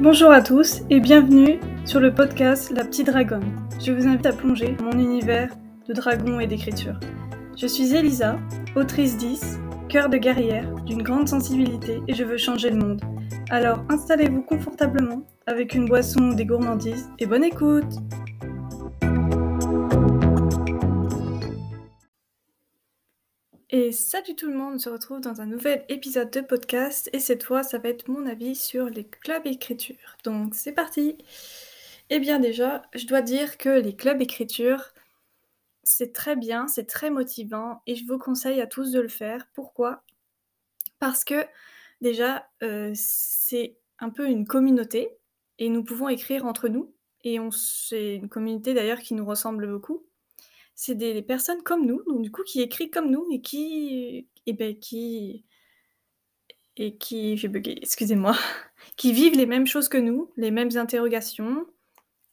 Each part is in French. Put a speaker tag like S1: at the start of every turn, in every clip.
S1: Bonjour à tous et bienvenue sur le podcast La Petite Dragonne. Je vous invite à plonger dans mon univers de dragons et d'écriture. Je suis Elisa, autrice 10, cœur de guerrière, d'une grande sensibilité et je veux changer le monde. Alors installez-vous confortablement avec une boisson ou des gourmandises et bonne écoute Salut tout le monde, on se retrouve dans un nouvel épisode de podcast. Et cette fois ça va être mon avis sur les clubs écriture. Donc c'est parti. Eh bien déjà, je dois dire que les clubs écriture, c'est très bien, c'est très motivant. Et je vous conseille à tous de le faire. Pourquoi? Parce que déjà, euh, c'est un peu une communauté. Et nous pouvons écrire entre nous. Et c'est une communauté d'ailleurs qui nous ressemble beaucoup c'est des personnes comme nous, donc du coup qui écrivent comme nous et qui et ben qui et qui excusez-moi, qui vivent les mêmes choses que nous, les mêmes interrogations,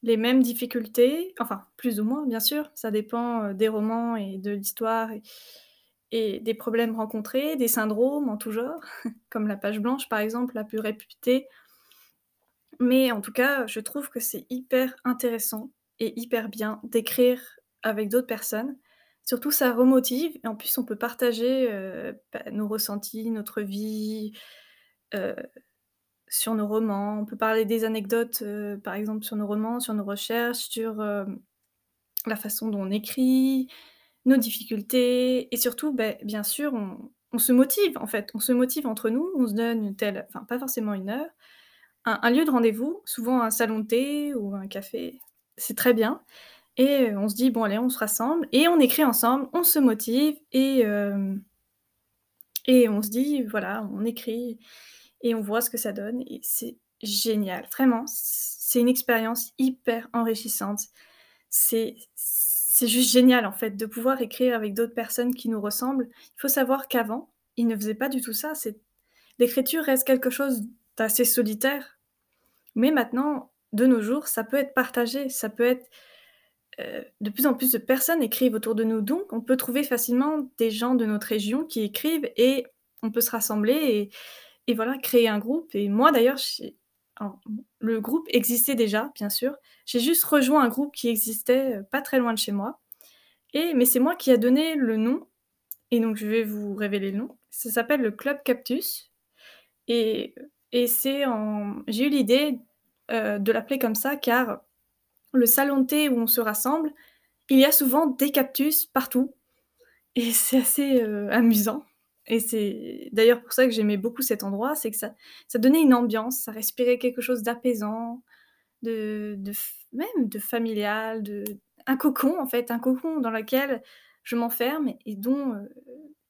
S1: les mêmes difficultés, enfin plus ou moins bien sûr, ça dépend, des romans et de l'histoire et des problèmes rencontrés, des syndromes en tout genre, comme la page blanche par exemple, la plus réputée. Mais en tout cas, je trouve que c'est hyper intéressant et hyper bien d'écrire avec d'autres personnes. Surtout, ça remotive et en plus, on peut partager, heu, bah, nos ressentis, notre vie, heu, sur nos romans. On peut parler des anecdotes, heu, par exemple, sur nos romans, sur nos recherches, sur, la façon dont on écrit, nos difficultés et surtout, beh, bien sûr, on on se motive, en fait. On se motive entre nous, on se donne une telle enfin, pas forcément une heure, un un lieu de rendez-vous, souvent un salon de thé ou un café, c'est très bien et on se dit: «Bon allez, on se rassemble» et on écrit ensemble, on se motive et hem et on se dit: «Voilà, on écrit et on voit ce que ça donne» et c'est génial. Vraiment, c'est une expérience hyper enrichissante. C'est juste génial, en fait, de pouvoir écrire avec d'autres personnes qui nous ressemblent. Il faut savoir qu'avant, ils ne faisaient pas du tout ça. L'écriture reste quelque chose d'assez solitaire, mais maintenant, de nos jours, ça peut être partagé, ça peut être Heu, de plus en plus de personnes écrivent autour de nous, donc on peut trouver facilement des gens de notre région qui écrivent et on peut se rassembler et voilà, créer un groupe. Et moi d'ailleurs le groupe existait déjà, bien sûr. J'ai juste rejoint un groupe qui existait, heu, pas très loin de chez moi. Et mais c'est moi qui a donné le nom. Et donc je vais vous révéler le nom. Ça s'appelle le Club Cactus et et c'est en j'ai eu l'idée, heu, de l'appeler comme ça car le salon de thé où on se rassemble, il y a souvent des cactus partout. Et c'est assez, heu, amusant. Et c'est d'ailleurs pour ça que j'aimais beaucoup cet endroit, c'est que ça ça donnait une ambiance, ça respirait quelque chose d'apaisant, de même de familial, de un cocon en fait, un cocon dans lequel je m'enferme et dont, heu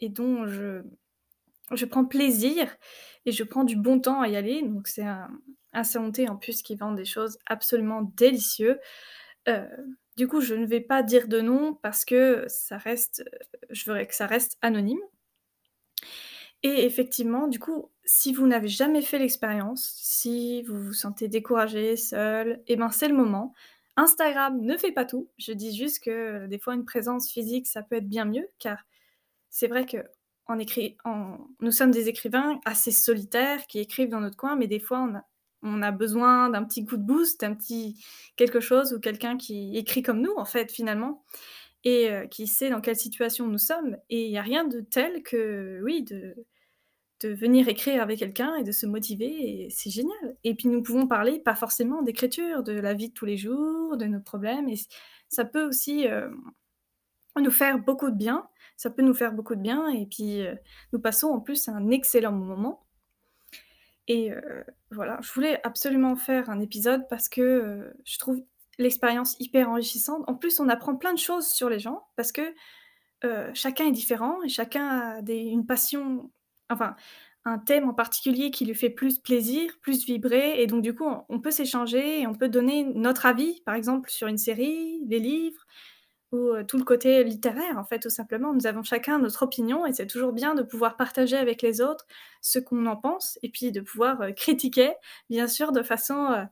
S1: et dont je je prends plaisir et je prends du bon temps à y aller. Donc c'est un thé en plus qui vend des choses absolument délicieux. Heu, du coup, je ne vais pas dire de nom parce que ça reste, je voudrais que ça reste anonyme et effectivement, du coup, si vous n'avez jamais fait l'expérience, si vous vous sentez découragé, seul, et ben, c'est le moment. Instagram ne fait pas tout. Je dis juste que, heu, des fois, une présence physique, ça peut être bien mieux car c'est vrai écrit en nous sommes des écrivains assez solitaires qui écrivent dans notre coin, mais des fois, on a on a besoin d'un petit coup de boost, d'un petit quelque chose ou quelqu'un qui écrit comme nous, en fait, finalement et heu, qui sait dans quelle situation nous sommes. Et il y a rien de tel que, oui, de de venir écrire avec quelqu'un et de se motiver et c'est génial. Et puis nous pouvons parler, pas forcément d'écriture, de la vie de tous les jours, de nos problèmes et ça peut aussi, hem, nous faire beaucoup de bien. Ça peut nous faire beaucoup de bien et puis, heu, nous passons en plus un excellent moment et heu, voilà, je voulais absolument faire un épisode parce que, heu, je trouve l'expérience hyper enrichissante. En plus, on apprend plein de choses sur les gens parce que, heu, chacun est différent et chacun a des une passion, enfin, un thème en particulier qui lui fait plus plaisir, plus vibrer et donc du coup, on on peut s'échanger et on peut donner notre avis, par exemple, sur une série, les livres ou heu, tout le côté littéraire, en fait, tout simplement. Nous avons chacun notre opinion et c'est toujours bien de pouvoir partager avec les autres ce qu'on en pense et puis de pouvoir, heu, critiquer, bien sûr, de façon, heu,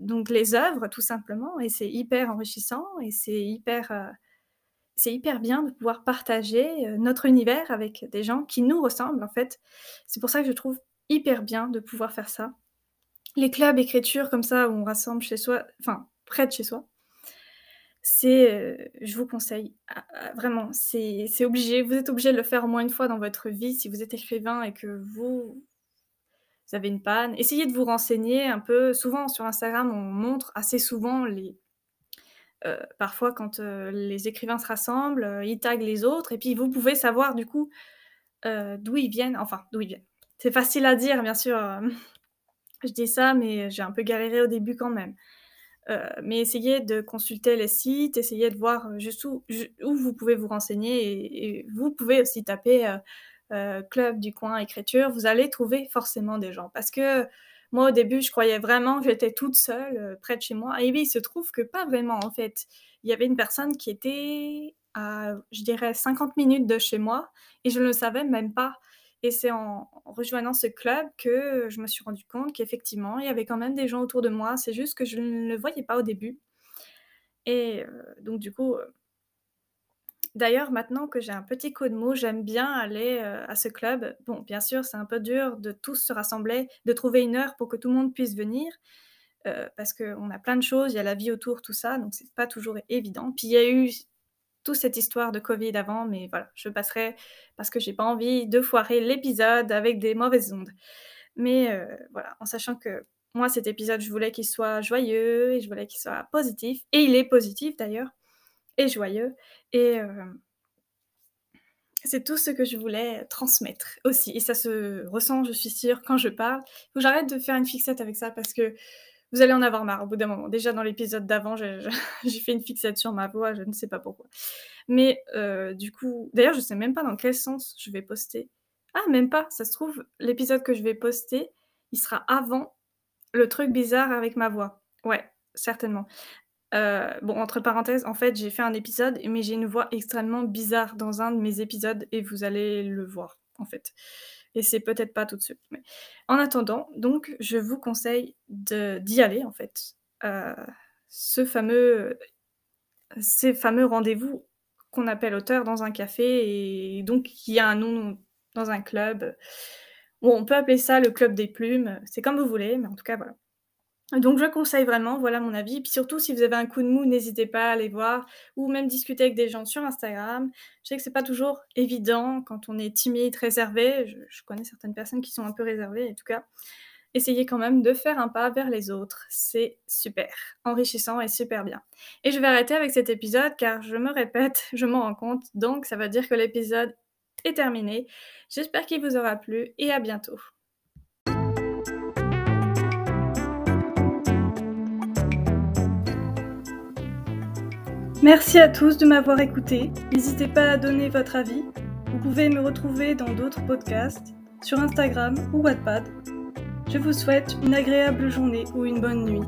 S1: donc les œuvres, tout simplement et c'est hyper enrichissant et c'est hyper, c'est hyper bien de pouvoir partager, notre univers avec des gens qui nous ressemblent, en fait. C'est pour ça que je trouve hyper bien de pouvoir faire ça les clubs écriture comme ça où on rassemble chez soi, enfin près de chez soi, c'est, heu, je vous conseille, ah, ah, vraiment, c'est obligé. Vous êtes obligé de le faire au moins une fois dans votre vie si vous êtes écrivain et que vous vous avez une panne. Essayez de vous renseigner un peu. Souvent sur Instagram, on montre assez souvent les heu, parfois quand, heu, les écrivains se rassemblent, ils taguent les autres et puis vous pouvez savoir du coup, d'où ils viennent, enfin d'où ils viennent. C'est facile à dire bien sûr, je dis ça, mais j'ai un peu galéré au début quand même. Heu, mais essayez de consulter les sites, essayez de voir, heu, juste où vous pouvez vous renseigner et vous pouvez aussi taper, heu, club du coin écriture, vous allez trouver forcément des gens. Parce que moi, au début, je croyais vraiment que j'étais toute seule, près de chez moi et oui, il se trouve que pas vraiment, en fait. Il y avait une personne qui était à, je dirais 50 minutes de chez moi et je ne le savais même pas et c'est en rejoignant ce club que je me suis rendu compte qu'effectivement, il y avait quand même des gens autour de moi. C'est juste que je ne le voyais pas au début et heu, donc du coup, heu D'ailleurs, maintenant que j'ai un petit coup de mou, j'aime bien aller, heu, à ce club. Bon, bien sûr, c'est un peu dur de tous se rassembler, de trouver une heure pour que tout le monde puisse venir, parce qu'on a plein de choses, il y a la vie autour, tout ça, donc c'est pas toujours évident. Puis il y a eu toute cette histoire de covid avant, mais voilà, je passerai parce que j'ai pas envie de foirer l'épisode avec des mauvaises ondes. Mais heu, voilà, en sachant que moi, cet épisode, je voulais qu'il soit joyeux et je voulais qu'il soit positif et il est positif d'ailleurs et joyeux et hem c'est tout ce que je voulais transmettre aussi et ça se ressent, je suis sûre, quand je parle. Faut que j'arrête de faire une fixette avec ça parce que vous allez en avoir marre au bout d'un moment. Déjà dans l'épisode d'avant, j'ai fait une fixette sur ma voix, je ne sais pas pourquoi. Mais heu, du coup d'ailleurs, je sais même pas dans quel sens je vais poster. Ah même pas, ça se trouve, l'épisode que je vais poster, il sera avant le truc bizarre avec ma voix. Ouais, certainement. Heu, bon, entre parenthèses, en fait, j'ai fait un épisode, mais j'ai une voix extrêmement bizarre dans un de mes épisodes et vous allez le voir, en fait. Et c'est peut-être pas tout de suite, mais en attendant, donc je vous conseille d'y aller, en fait. Heu, ce fameux, ces fameux rendez-vous qu'on appelle auteur dans un café et donc qui a un nom dans un club. On peut appeler ça le club des plumes, c'est comme vous voulez, mais en tout cas, voilà. Donc je conseille vraiment, voilà mon avis. Puis surtout, si vous avez un coup de mou, n'hésitez pas à aller voir ou même discuter avec des gens sur Instagram. Je sais que c'est pas toujours évident quand on est timide, réservé. Je je connais certaines personnes qui sont un peu réservées, en tout cas, essayez quand même de faire un pas vers les autres. C'est super, enrichissant et super bien. Et je vais arrêter avec cet épisode car je me répète, je m'en rends compte, donc ça veut dire que l'épisode est terminé. J'espère qu'il vous aura plu et à bientôt. Merci à tous de m'avoir écouté. N'hésitez pas à donner votre avis. Vous pouvez me retrouver dans d'autres podcasts, sur Instagram ou Wattpad. Je vous souhaite une agréable journée ou une bonne nuit.